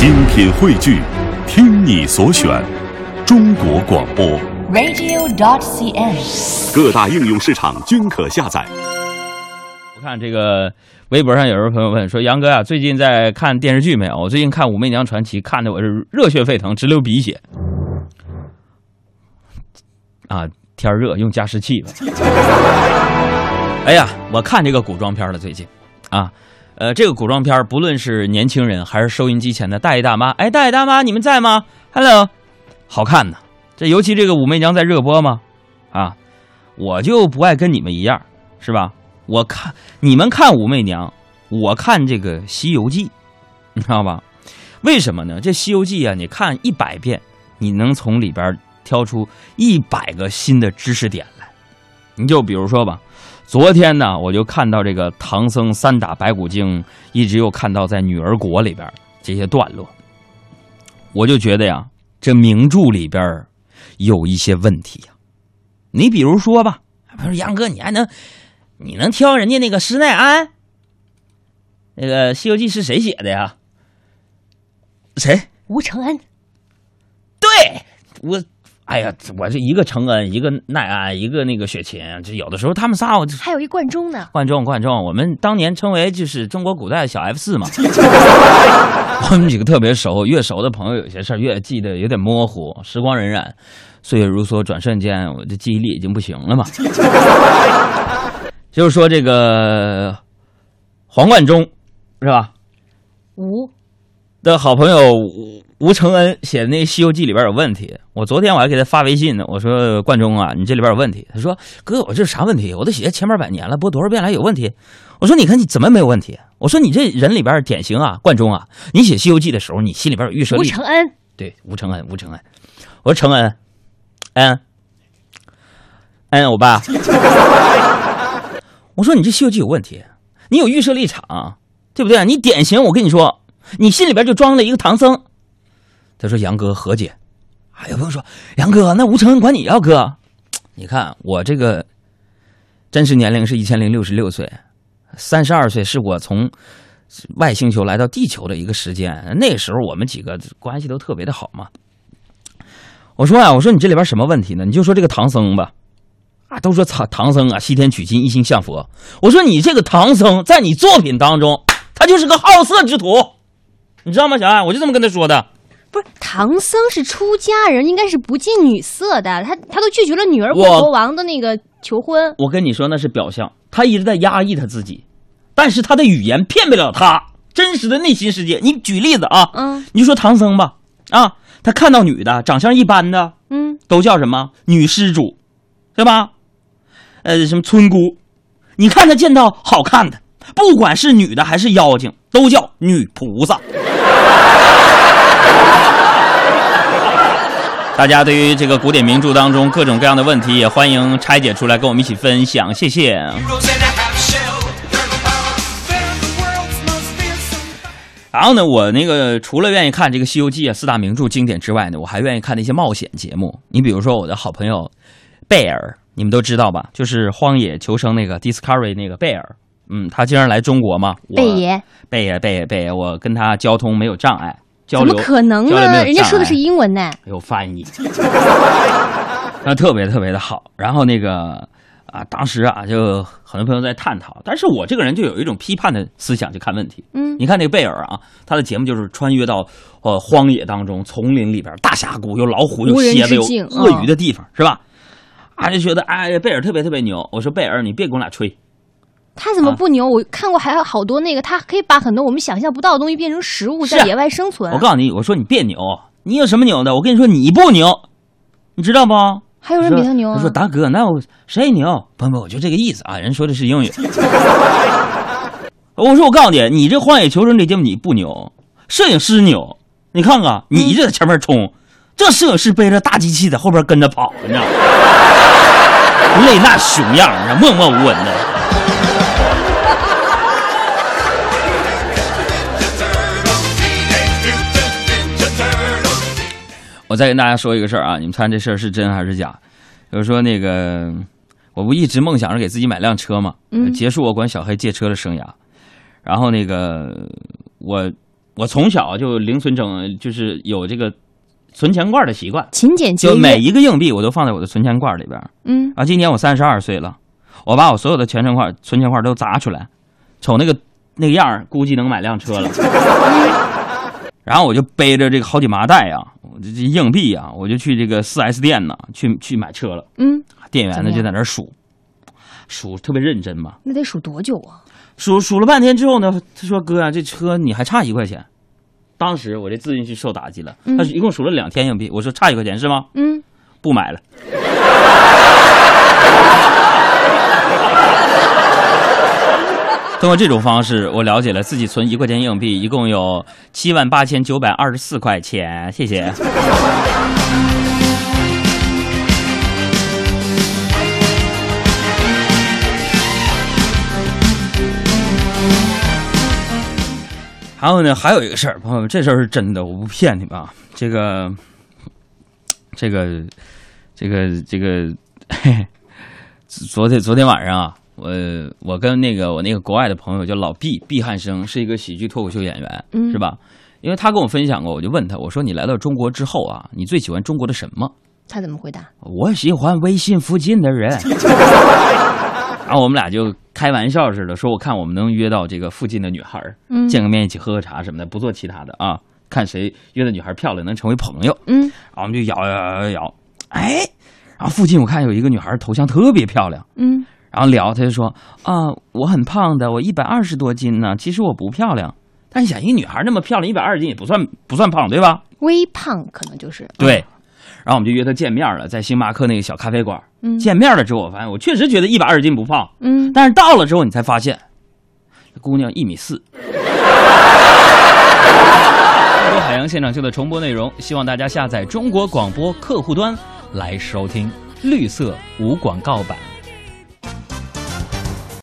精品汇聚，听你所选，中国广播。radio.cn。各大应用市场均可下载。我看这个微博上有人朋友问说：“杨哥啊，最近在看电视剧没有？我最近看《武媚娘传奇》，看的我是热血沸腾，直流鼻血。啊，天儿热，用加湿器吧。哎呀，我看这个古装片了，最近啊，呃，这个古装片不论是年轻人还是收音机前的大爷大妈，哎，大爷大妈你们在吗？Hello，好看呐。这尤其这个《武媚娘》在热播嘛，啊，我就不爱跟你们一样，是吧？我看你们看《武媚娘》，我看这个《西游记》，你知道吧？为什么呢？这《西游记》啊，你看一百遍，你能从里边挑出一百个新的知识点来。你就比如说吧，昨天呢，我就看到这个唐僧三打白骨精，一直又看到在女儿国里边这些段落，我就觉得呀，这名著里边有一些问题呀。你比如说吧，不是杨哥，你还能。你能挑人家那个施耐庵？那个《西游记》是谁写的呀？谁？吴承恩，对我，哎呀，我这一个承恩，一个耐安，一个那个雪琴，这有的时候他们仨我还有一贯中呢。贯中贯中，我们当年称为就是中国古代小 F 四嘛。我们几个特别熟，越熟的朋友有些事儿越记得有点模糊。时光荏苒，岁月如梭，转瞬间，我的记忆力已经不行了嘛。就是说这个黄贯中是吧？吴的好朋友吴吴承恩写的那《西游记》里边有问题。我昨天我还给他发微信呢，我说冠中啊，你这里边有问题。他说哥，我这啥问题？我都写千八百年了，播多少遍了有问题？我说你看你怎么没有问题？我说你这人里边典型啊，冠中啊，你写《西游记》的时候，你心里边有预设立场吴承恩，对，吴承恩，吴承恩，我说承恩，恩，恩，欧巴，我说你这《西游记》有问题，你有预设立场，对不对？你典型，我跟你说，你心里边就装了一个唐僧。他说杨哥和解，哎有朋友说杨哥，那吴承恩管你要哥，你看我这个真实年龄是一千零六十六岁，三十二岁是我从外星球来到地球的一个时间，那时候我们几个关系都特别的好嘛。我说啊，我说你这里边什么问题呢？你就说这个唐僧吧，啊，都说唐唐僧啊，西天取经，一心向佛。我说你这个唐僧在你作品当中，他就是个好色之徒，你知道吗，小爱？我就这么跟他说的。不是唐僧是出家人，应该是不近女色的。他他都拒绝了女儿国国王的那个求婚。我跟你说那是表象，他一直在压抑他自己，但是他的语言骗不了他真实的内心世界。你举例子啊，嗯你就说唐僧吧，啊，他看到女的长相一般的，嗯，都叫什么女施主，对吧？呃，什么村姑，你看他见到好看的，不管是女的还是妖精，都叫女菩萨。大家对于这个古典名著当中各种各样的问题，也欢迎拆解出来跟我们一起分享，谢谢。然后呢，我那个除了愿意看这个《西游记》啊四大名著经典之外呢，我还愿意看那些冒险节目。你比如说我的好朋友贝尔，你们都知道吧？就是《荒野求生》那个 Discovery 那个贝尔，嗯，他经常来中国嘛。我贝爷，贝爷，贝爷，贝爷，我跟他交通没有障碍，交怎么可能呢？人家说的是英文呢。有翻译，那特别特别的好。然后那个啊，当时啊，就很多朋友在探讨，但是我这个人就有一种批判的思想去看问题。嗯你看那个贝尔啊，他的节目就是穿越到呃荒野当中、丛林里边，大峡谷有老虎、有蝎子、有鳄鱼的地方，是吧？啊，就觉得哎，贝尔特别特别牛。我说贝尔，你别跟我俩吹，他怎么啊不牛？我看过还有好多那个，他可以把很多我们想象不到的东西变成食物，在野外生存我。告诉你，我说你别牛，你有什么牛的？我跟你说你不牛，你知道不？还有人比他牛啊他说：“！大哥，那我谁牛？不不，我就这个意思啊。人说的是英语。我说我告诉你，你这《荒野求生》这节目你不牛，摄影师牛。你看看，你这在前面冲，这摄影师背着大机器在后边跟着跑，你知道吗？累那熊样，默默无闻的。我再跟大家说一个事儿啊，你们看这事儿是真还是假？就是说那个，我不一直梦想着给自己买辆车嘛，嗯结束我管小黑借车的生涯。然后那个我我从小就零存整，就是有这个存钱罐的习惯，勤俭节就每。一个硬币我都放在我的存钱罐里边。嗯，啊，今年我三十二岁了，我把我所有的钱存块、存钱罐都砸出来，瞅那个那个样儿，估计能买辆车了。然后我就背着这个好几麻袋啊，我这这硬币啊，我就去这个四 S 店呢，去去买车了。嗯，店员呢就在那儿数，数特别认真嘛，那得数多久啊？数数了半天之后呢，他说：“哥啊，这车你还差一块钱。”当时我这自信心受打击了，嗯他一共数了两天硬币，我说差一块钱是吗？嗯，不买了。通过这种方式，我了解了自己存一块钱硬币一共有七万八千九百二十四块钱，谢谢。还有呢，还有一个事儿，朋友们，这事儿是真的，我不骗你们啊。这个，这个，这个，这个，嘿 嘿昨天昨天晚上啊，我我跟那个我那个国外的朋友叫老毕毕汉生，是一个喜剧脱口秀演员，嗯是吧？因为他跟我分享过，我就问他，我说你来到中国之后啊，你最喜欢中国的什么？他怎么回答？我喜欢微信附近的人。然后我们俩就开玩笑似的说，我看我们能约到这个附近的女孩，嗯见个面一起喝喝茶什么的，不做其他的啊，看谁约的女孩漂亮能成为朋友。嗯，然后我们就摇摇摇摇摇，哎，然后附近我看有一个女孩头像特别漂亮，嗯，然后聊，他就说啊，我很胖的，我一百二十多斤呢，其实我不漂亮。但是想，一个女孩那么漂亮，一百二十斤也不算不算胖，对吧？微胖可能就是对。然后我们就约她见面了，在星巴克那个小咖啡馆。嗯见面了之后，我发现我确实觉得一百二十斤不胖，嗯，但是到了之后，你才发现，这姑娘一米四。中国海洋现场秀的重播内容，希望大家下载中国广播客户端来收听，绿色无广告版。